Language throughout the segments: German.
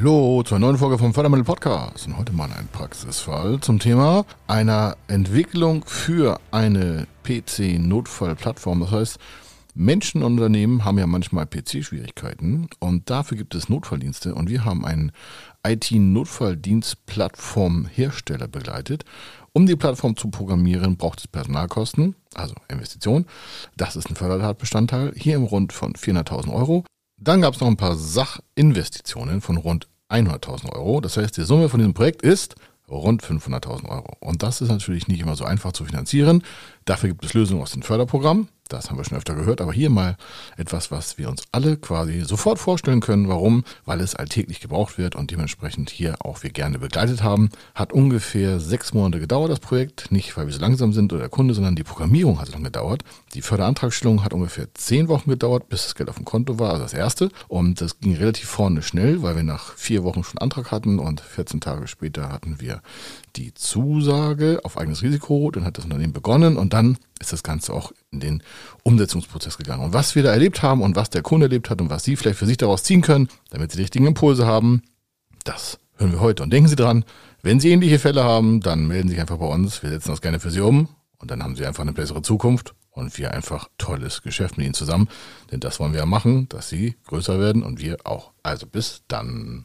Hallo zur neuen Folge vom Fördermittel Podcast. Und heute mal ein Praxisfall zum Thema einer Entwicklung für eine PC-Notfallplattform. Das heißt, Menschen und Unternehmen haben ja manchmal PC-Schwierigkeiten und dafür gibt es Notfalldienste und wir haben einen IT-Notfalldienst-Plattform-Hersteller begleitet. Um die Plattform zu programmieren, braucht es Personalkosten, also Investitionen. Das ist ein Fördertatbestandteil, hier im Rund von 400.000 Euro. Dann gab es noch ein paar Sachinvestitionen von rund 100.000 Euro. Das heißt, die Summe von diesem Projekt ist rund 500.000 Euro. Und das ist natürlich nicht immer so einfach zu finanzieren. Dafür gibt es Lösungen aus dem Förderprogramm. Das haben wir schon öfter gehört, aber hier mal etwas, was wir uns alle quasi sofort vorstellen können. Warum? Weil es alltäglich gebraucht wird und dementsprechend hier auch wir gerne begleitet haben. Hat ungefähr sechs Monate gedauert, das Projekt. Nicht, weil wir so langsam sind oder der Kunde, sondern die Programmierung hat so lange gedauert. Die Förderantragstellung hat ungefähr zehn Wochen gedauert, bis das Geld auf dem Konto war, also das erste. Und das ging relativ vorne schnell, weil wir nach vier Wochen schon Antrag hatten und 14 Tage später hatten wir die Zusage auf eigenes Risiko. Dann hat das Unternehmen begonnen und dann ist das Ganze auch in den Umsetzungsprozess gegangen. Und was wir da erlebt haben und was der Kunde erlebt hat und was Sie vielleicht für sich daraus ziehen können, damit Sie die richtigen Impulse haben, das hören wir heute. Und denken Sie dran, wenn Sie ähnliche Fälle haben, dann melden Sie sich einfach bei uns. Wir setzen das gerne für Sie um und dann haben Sie einfach eine bessere Zukunft und wir einfach tolles Geschäft mit Ihnen zusammen. Denn das wollen wir ja machen, dass Sie größer werden und wir auch. Also bis dann.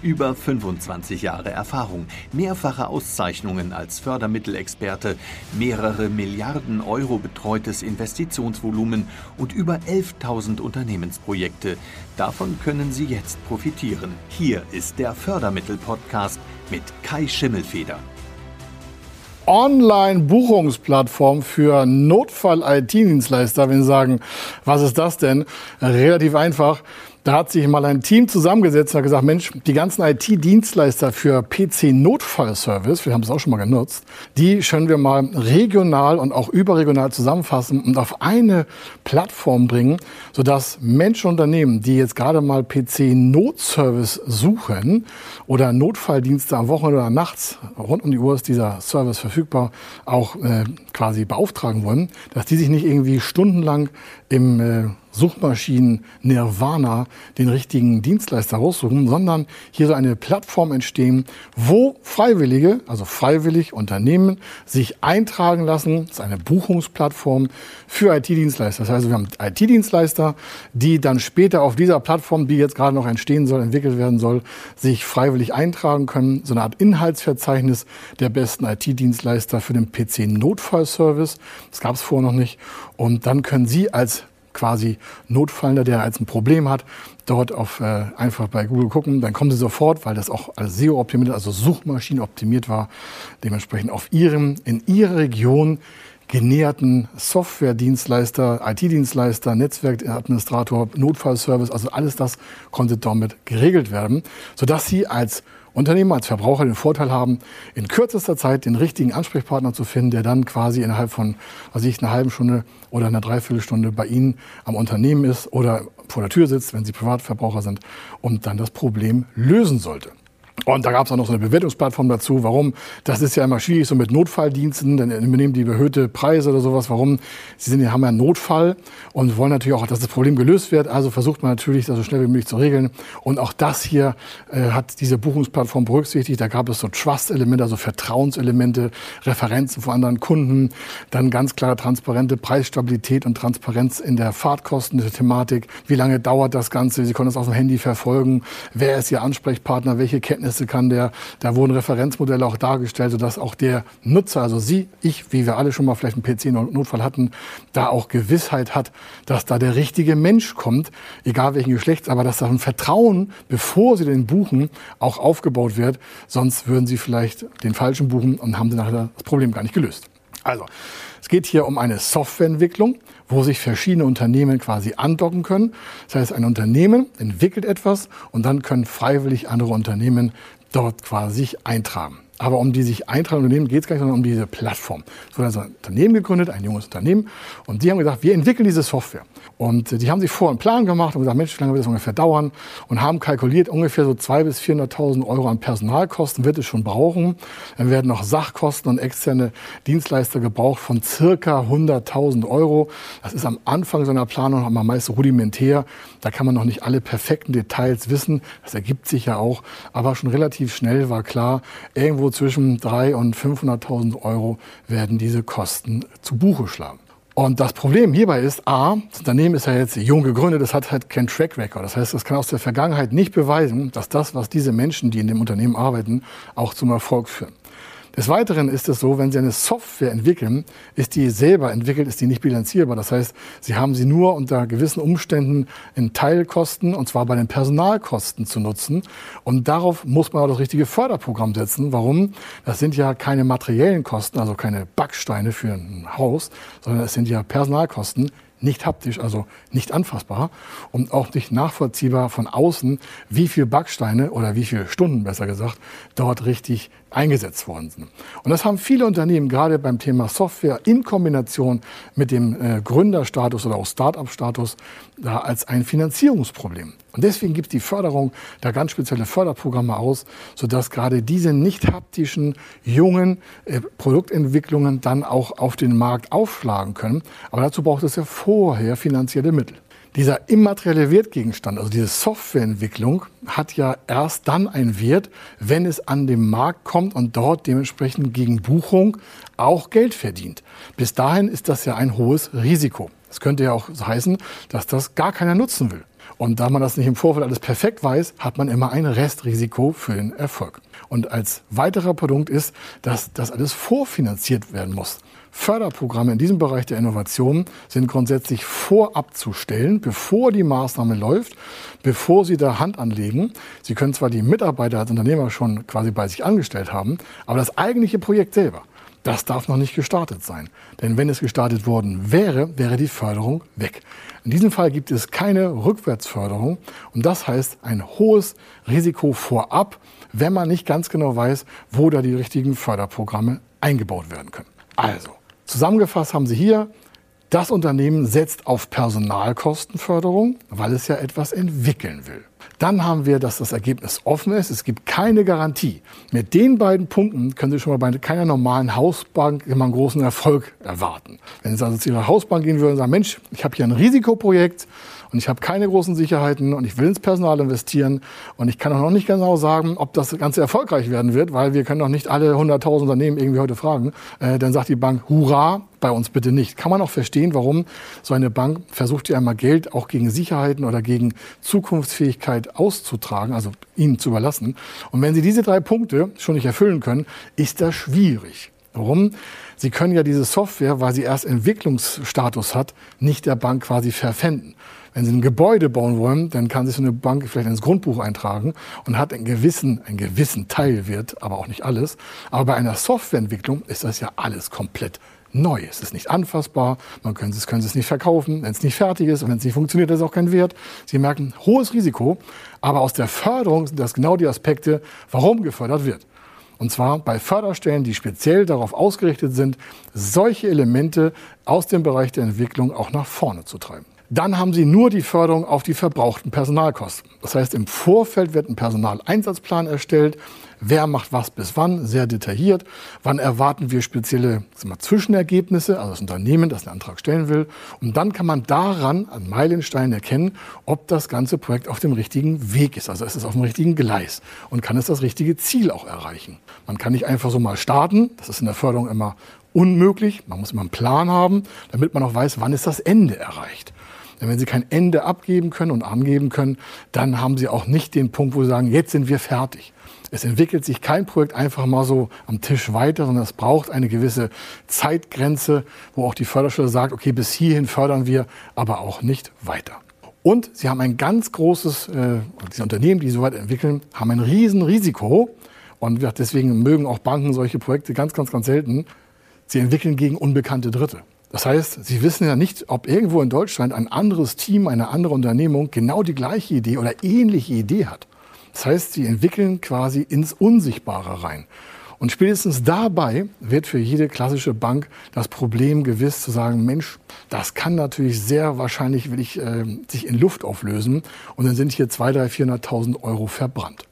Über 25 Jahre Erfahrung, mehrfache Auszeichnungen als Fördermittelexperte, mehrere Milliarden Euro betreutes Investitionsvolumen und über 11.000 Unternehmensprojekte. Davon können Sie jetzt profitieren. Hier ist der Fördermittel-Podcast mit Kai Schimmelfeder. Online-Buchungsplattform für Notfall-IT-Dienstleister. Wenn Sie sagen, was ist das denn? Relativ einfach. Da hat sich mal ein Team zusammengesetzt und hat gesagt, Mensch, die ganzen IT-Dienstleister für PC-Notfallservice, wir haben es auch schon mal genutzt, die können wir mal regional und auch überregional zusammenfassen und auf eine Plattform bringen, sodass Menschen und Unternehmen, die jetzt gerade mal PC-Notservice suchen oder Notfalldienste am Wochenende oder nachts, rund um die Uhr ist dieser Service verfügbar, auch äh, quasi beauftragen wollen, dass die sich nicht irgendwie stundenlang im äh, Suchmaschinen Nirvana den richtigen Dienstleister raussuchen, sondern hier soll eine Plattform entstehen, wo Freiwillige, also freiwillig Unternehmen, sich eintragen lassen. Das ist eine Buchungsplattform für IT-Dienstleister. Das heißt, wir haben IT-Dienstleister, die dann später auf dieser Plattform, die jetzt gerade noch entstehen soll, entwickelt werden soll, sich freiwillig eintragen können. So eine Art Inhaltsverzeichnis der besten IT-Dienstleister für den PC-Notfallservice. Das gab es vorher noch nicht. Und dann können Sie als quasi Notfallender, der als ein Problem hat, dort auf äh, einfach bei Google gucken, dann kommen sie sofort, weil das auch als SEO optimiert, also Suchmaschine optimiert war, dementsprechend auf ihrem in ihrer Region genäherten Software-Dienstleister, IT-Dienstleister, Netzwerkadministrator, Notfallservice, also alles das konnte damit geregelt werden, sodass Sie als Unternehmer, als Verbraucher den Vorteil haben, in kürzester Zeit den richtigen Ansprechpartner zu finden, der dann quasi innerhalb von, was ich, einer halben Stunde oder einer Dreiviertelstunde bei Ihnen am Unternehmen ist oder vor der Tür sitzt, wenn Sie Privatverbraucher sind und dann das Problem lösen sollte. Und da gab es auch noch so eine Bewertungsplattform dazu. Warum? Das ist ja immer schwierig, so mit Notfalldiensten, denn übernehmen die erhöhte Preise oder sowas. Warum? Sie sind, haben ja einen Notfall und wollen natürlich auch, dass das Problem gelöst wird. Also versucht man natürlich, das so schnell wie möglich zu regeln. Und auch das hier äh, hat diese Buchungsplattform berücksichtigt. Da gab es so Trust-Elemente, also Vertrauenselemente, Referenzen von anderen Kunden, dann ganz klare transparente Preisstabilität und Transparenz in der Fahrtkosten der Thematik. Wie lange dauert das Ganze? Sie können das auf dem Handy verfolgen. Wer ist Ihr Ansprechpartner? Welche Kenntnisse Erkenntnisse kann der, da wurden Referenzmodelle auch dargestellt, sodass auch der Nutzer, also Sie, ich, wie wir alle schon mal vielleicht einen PC-Notfall hatten, da auch Gewissheit hat, dass da der richtige Mensch kommt, egal welchen Geschlechts, aber dass da ein Vertrauen, bevor Sie den buchen, auch aufgebaut wird. Sonst würden Sie vielleicht den falschen buchen und haben Sie nachher das Problem gar nicht gelöst. Also, es geht hier um eine Softwareentwicklung, wo sich verschiedene Unternehmen quasi andocken können. Das heißt, ein Unternehmen entwickelt etwas und dann können freiwillig andere Unternehmen dort quasi sich eintragen. Aber um die sich eintragen Unternehmen geht es gar nicht, sondern um diese Plattform. Es wurde also ein Unternehmen gegründet, ein junges Unternehmen. Und die haben gesagt, wir entwickeln diese Software. Und die haben sich vor einen Plan gemacht und gesagt, Mensch, wie lange wird das ungefähr dauern? Und haben kalkuliert, ungefähr so 200.000 bis 400.000 Euro an Personalkosten wird es schon brauchen. Dann werden noch Sachkosten und externe Dienstleister gebraucht von circa 100.000 Euro. Das ist am Anfang so einer Planung noch mal meist rudimentär. Da kann man noch nicht alle perfekten Details wissen. Das ergibt sich ja auch. Aber schon relativ schnell war klar, irgendwo zwischen 300.000 und 500.000 Euro werden diese Kosten zu Buche schlagen. Und das Problem hierbei ist, A, das Unternehmen ist ja jetzt jung gegründet, es hat halt kein Track Record. Das heißt, es kann aus der Vergangenheit nicht beweisen, dass das, was diese Menschen, die in dem Unternehmen arbeiten, auch zum Erfolg führen. Des Weiteren ist es so, wenn Sie eine Software entwickeln, ist die selber entwickelt, ist die nicht bilanzierbar. Das heißt, Sie haben sie nur unter gewissen Umständen in Teilkosten, und zwar bei den Personalkosten zu nutzen. Und darauf muss man auch das richtige Förderprogramm setzen. Warum? Das sind ja keine materiellen Kosten, also keine Backsteine für ein Haus, sondern es sind ja Personalkosten, nicht haptisch, also nicht anfassbar und auch nicht nachvollziehbar von außen, wie viel Backsteine oder wie viele Stunden besser gesagt dort richtig eingesetzt worden sind. Und das haben viele Unternehmen gerade beim Thema Software in Kombination mit dem äh, Gründerstatus oder auch Start-up-Status da als ein Finanzierungsproblem. Und deswegen gibt die Förderung da ganz spezielle Förderprogramme aus, sodass gerade diese nicht haptischen, jungen äh, Produktentwicklungen dann auch auf den Markt aufschlagen können. Aber dazu braucht es ja vorher finanzielle Mittel. Dieser immaterielle Wertgegenstand, also diese Softwareentwicklung, hat ja erst dann einen Wert, wenn es an den Markt kommt und dort dementsprechend gegen Buchung auch Geld verdient. Bis dahin ist das ja ein hohes Risiko. Das könnte ja auch heißen, dass das gar keiner nutzen will. Und da man das nicht im Vorfeld alles perfekt weiß, hat man immer ein Restrisiko für den Erfolg. Und als weiterer Punkt ist, dass das alles vorfinanziert werden muss. Förderprogramme in diesem Bereich der Innovation sind grundsätzlich vorabzustellen, bevor die Maßnahme läuft, bevor Sie da Hand anlegen. Sie können zwar die Mitarbeiter als Unternehmer schon quasi bei sich angestellt haben, aber das eigentliche Projekt selber, das darf noch nicht gestartet sein. Denn wenn es gestartet worden wäre, wäre die Förderung weg. In diesem Fall gibt es keine Rückwärtsförderung und das heißt ein hohes Risiko vorab, wenn man nicht ganz genau weiß, wo da die richtigen Förderprogramme eingebaut werden können. Also, zusammengefasst haben Sie hier, das Unternehmen setzt auf Personalkostenförderung, weil es ja etwas entwickeln will. Dann haben wir, dass das Ergebnis offen ist. Es gibt keine Garantie. Mit den beiden Punkten können Sie schon mal bei keiner normalen Hausbank immer einen großen Erfolg erwarten. Wenn Sie also zu Ihrer Hausbank gehen würden und sagen, Mensch, ich habe hier ein Risikoprojekt, und ich habe keine großen Sicherheiten und ich will ins Personal investieren und ich kann auch noch nicht genau sagen, ob das Ganze erfolgreich werden wird, weil wir können noch nicht alle 100.000 Unternehmen irgendwie heute fragen. Äh, dann sagt die Bank, hurra, bei uns bitte nicht. Kann man auch verstehen, warum so eine Bank versucht, ja einmal Geld auch gegen Sicherheiten oder gegen Zukunftsfähigkeit auszutragen, also ihnen zu überlassen. Und wenn sie diese drei Punkte schon nicht erfüllen können, ist das schwierig. Warum? Sie können ja diese Software, weil sie erst Entwicklungsstatus hat, nicht der Bank quasi verpfänden. Wenn Sie ein Gebäude bauen wollen, dann kann sich so eine Bank vielleicht ins Grundbuch eintragen und hat einen gewissen, einen gewissen Teilwert, aber auch nicht alles. Aber bei einer Softwareentwicklung ist das ja alles komplett neu. Es ist nicht anfassbar, man können es, können es nicht verkaufen, wenn es nicht fertig ist und wenn es nicht funktioniert, ist es auch kein Wert. Sie merken, hohes Risiko, aber aus der Förderung sind das genau die Aspekte, warum gefördert wird. Und zwar bei Förderstellen, die speziell darauf ausgerichtet sind, solche Elemente aus dem Bereich der Entwicklung auch nach vorne zu treiben. Dann haben Sie nur die Förderung auf die verbrauchten Personalkosten. Das heißt, im Vorfeld wird ein Personaleinsatzplan erstellt. Wer macht was bis wann? Sehr detailliert. Wann erwarten wir spezielle wir, Zwischenergebnisse, also das Unternehmen, das einen Antrag stellen will. Und dann kann man daran an Meilensteinen erkennen, ob das ganze Projekt auf dem richtigen Weg ist. Also ist es auf dem richtigen Gleis und kann es das richtige Ziel auch erreichen. Man kann nicht einfach so mal starten. Das ist in der Förderung immer unmöglich. Man muss immer einen Plan haben, damit man auch weiß, wann ist das Ende erreicht. Denn wenn Sie kein Ende abgeben können und angeben können, dann haben Sie auch nicht den Punkt, wo Sie sagen, jetzt sind wir fertig. Es entwickelt sich kein Projekt einfach mal so am Tisch weiter, sondern es braucht eine gewisse Zeitgrenze, wo auch die Förderstelle sagt, okay, bis hierhin fördern wir, aber auch nicht weiter. Und sie haben ein ganz großes, äh, diese Unternehmen, die so weit entwickeln, haben ein Riesenrisiko. Und deswegen mögen auch Banken solche Projekte ganz, ganz, ganz selten. Sie entwickeln gegen unbekannte Dritte. Das heißt, Sie wissen ja nicht, ob irgendwo in Deutschland ein anderes Team, eine andere Unternehmung genau die gleiche Idee oder ähnliche Idee hat. Das heißt, sie entwickeln quasi ins Unsichtbare rein. Und spätestens dabei wird für jede klassische Bank das Problem gewiss zu sagen, Mensch, das kann natürlich sehr wahrscheinlich will ich, äh, sich in Luft auflösen und dann sind hier 200.000, 300.000, 400.000 Euro verbrannt.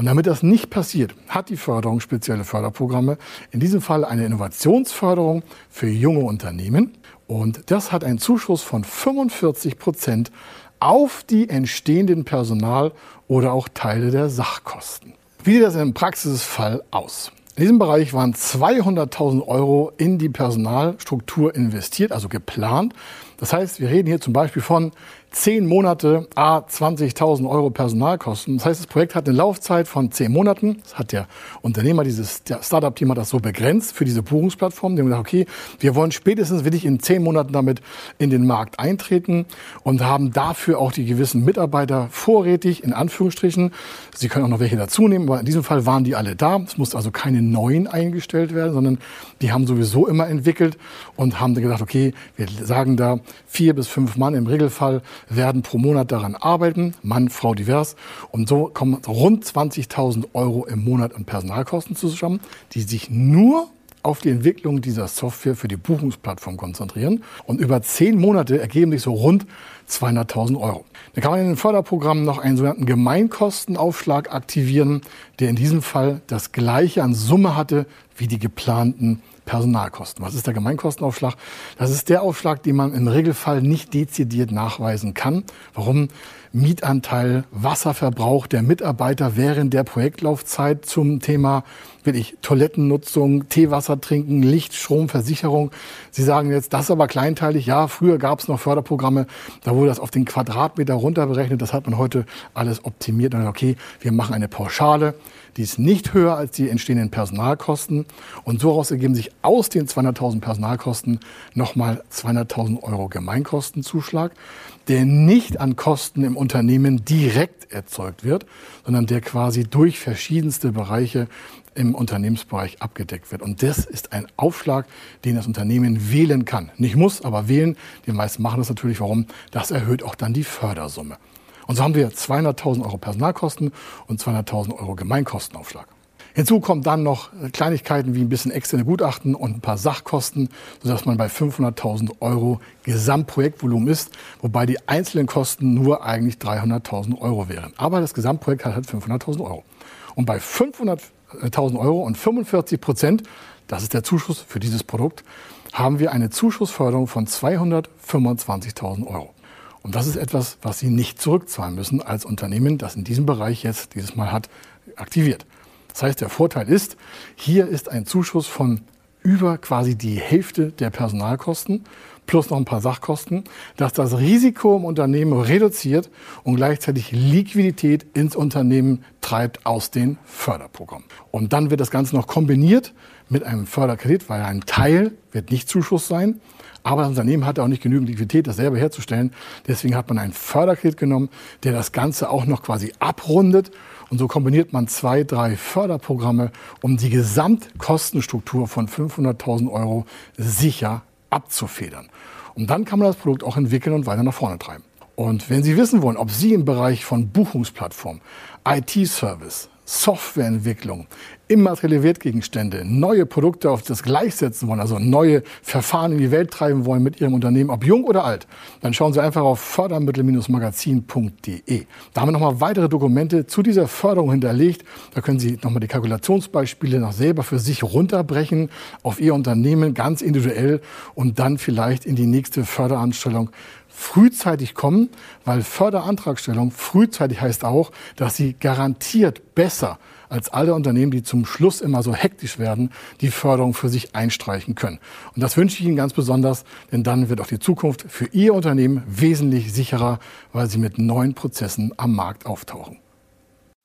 Und damit das nicht passiert, hat die Förderung spezielle Förderprogramme, in diesem Fall eine Innovationsförderung für junge Unternehmen. Und das hat einen Zuschuss von 45 Prozent auf die entstehenden Personal- oder auch Teile der Sachkosten. Wie sieht das im Praxisfall aus? In diesem Bereich waren 200.000 Euro in die Personalstruktur investiert, also geplant. Das heißt, wir reden hier zum Beispiel von zehn Monate, a 20.000 Euro Personalkosten. Das heißt, das Projekt hat eine Laufzeit von zehn Monaten. Das hat der Unternehmer, dieses Startup-Team hat das so begrenzt für diese Buchungsplattform. Die haben gesagt, okay, wir wollen spätestens wirklich in zehn Monaten damit in den Markt eintreten und haben dafür auch die gewissen Mitarbeiter vorrätig, in Anführungsstrichen. Sie können auch noch welche dazu nehmen, aber in diesem Fall waren die alle da. Es musste also keine neuen eingestellt werden, sondern die haben sowieso immer entwickelt und haben dann gedacht, okay, wir sagen da vier bis fünf Mann im Regelfall werden pro Monat daran arbeiten, Mann, Frau divers. Und so kommen rund 20.000 Euro im Monat an Personalkosten zusammen, die sich nur auf die Entwicklung dieser Software für die Buchungsplattform konzentrieren. Und über zehn Monate ergeben sich so rund 200.000 Euro. Dann kann man in den Förderprogrammen noch einen sogenannten Gemeinkostenaufschlag aktivieren, der in diesem Fall das gleiche an Summe hatte wie die geplanten Personalkosten. Was ist der Gemeinkostenaufschlag? Das ist der Aufschlag, den man im Regelfall nicht dezidiert nachweisen kann. Warum? Mietanteil, Wasserverbrauch der Mitarbeiter während der Projektlaufzeit zum Thema wirklich Toilettennutzung, Teewasser trinken, Licht, Strom, Versicherung. Sie sagen jetzt, das ist aber kleinteilig. Ja, früher gab es noch Förderprogramme, da wurde das auf den Quadratmeter runterberechnet. Das hat man heute alles optimiert. Und okay, wir machen eine Pauschale. Die ist nicht höher als die entstehenden Personalkosten. Und so daraus ergeben sich aus den 200.000 Personalkosten nochmal 200.000 Euro Gemeinkostenzuschlag, der nicht an Kosten im Unternehmen direkt erzeugt wird, sondern der quasi durch verschiedenste Bereiche im Unternehmensbereich abgedeckt wird. Und das ist ein Aufschlag, den das Unternehmen wählen kann. Nicht muss, aber wählen. Die meisten machen das natürlich. Warum? Das erhöht auch dann die Fördersumme. Und so haben wir 200.000 Euro Personalkosten und 200.000 Euro Gemeinkostenaufschlag. Hinzu kommen dann noch Kleinigkeiten wie ein bisschen externe Gutachten und ein paar Sachkosten, sodass man bei 500.000 Euro Gesamtprojektvolumen ist, wobei die einzelnen Kosten nur eigentlich 300.000 Euro wären. Aber das Gesamtprojekt hat halt 500.000 Euro. Und bei 500.000 Euro und 45 Prozent, das ist der Zuschuss für dieses Produkt, haben wir eine Zuschussförderung von 225.000 Euro. Und das ist etwas, was Sie nicht zurückzahlen müssen als Unternehmen, das in diesem Bereich jetzt dieses Mal hat aktiviert. Das heißt, der Vorteil ist, hier ist ein Zuschuss von über quasi die Hälfte der Personalkosten plus noch ein paar Sachkosten, dass das Risiko im Unternehmen reduziert und gleichzeitig Liquidität ins Unternehmen treibt aus den Förderprogrammen. Und dann wird das Ganze noch kombiniert mit einem Förderkredit, weil ein Teil wird nicht Zuschuss sein, aber das Unternehmen hatte auch nicht genügend Liquidität, das selber herzustellen. Deswegen hat man einen Förderkredit genommen, der das Ganze auch noch quasi abrundet. Und so kombiniert man zwei, drei Förderprogramme, um die Gesamtkostenstruktur von 500.000 Euro sicher abzufedern. Und dann kann man das Produkt auch entwickeln und weiter nach vorne treiben. Und wenn Sie wissen wollen, ob Sie im Bereich von Buchungsplattform, IT-Service, Softwareentwicklung, immaterielle Wertgegenstände, neue Produkte auf das gleichsetzen wollen, also neue Verfahren in die Welt treiben wollen mit Ihrem Unternehmen, ob jung oder alt, dann schauen Sie einfach auf fördermittel-magazin.de. Da haben wir nochmal weitere Dokumente zu dieser Förderung hinterlegt. Da können Sie nochmal die Kalkulationsbeispiele noch selber für sich runterbrechen auf Ihr Unternehmen ganz individuell und dann vielleicht in die nächste Förderanstellung frühzeitig kommen, weil Förderantragstellung frühzeitig heißt auch, dass sie garantiert besser als alle Unternehmen, die zum Schluss immer so hektisch werden, die Förderung für sich einstreichen können. Und das wünsche ich Ihnen ganz besonders, denn dann wird auch die Zukunft für Ihr Unternehmen wesentlich sicherer, weil Sie mit neuen Prozessen am Markt auftauchen.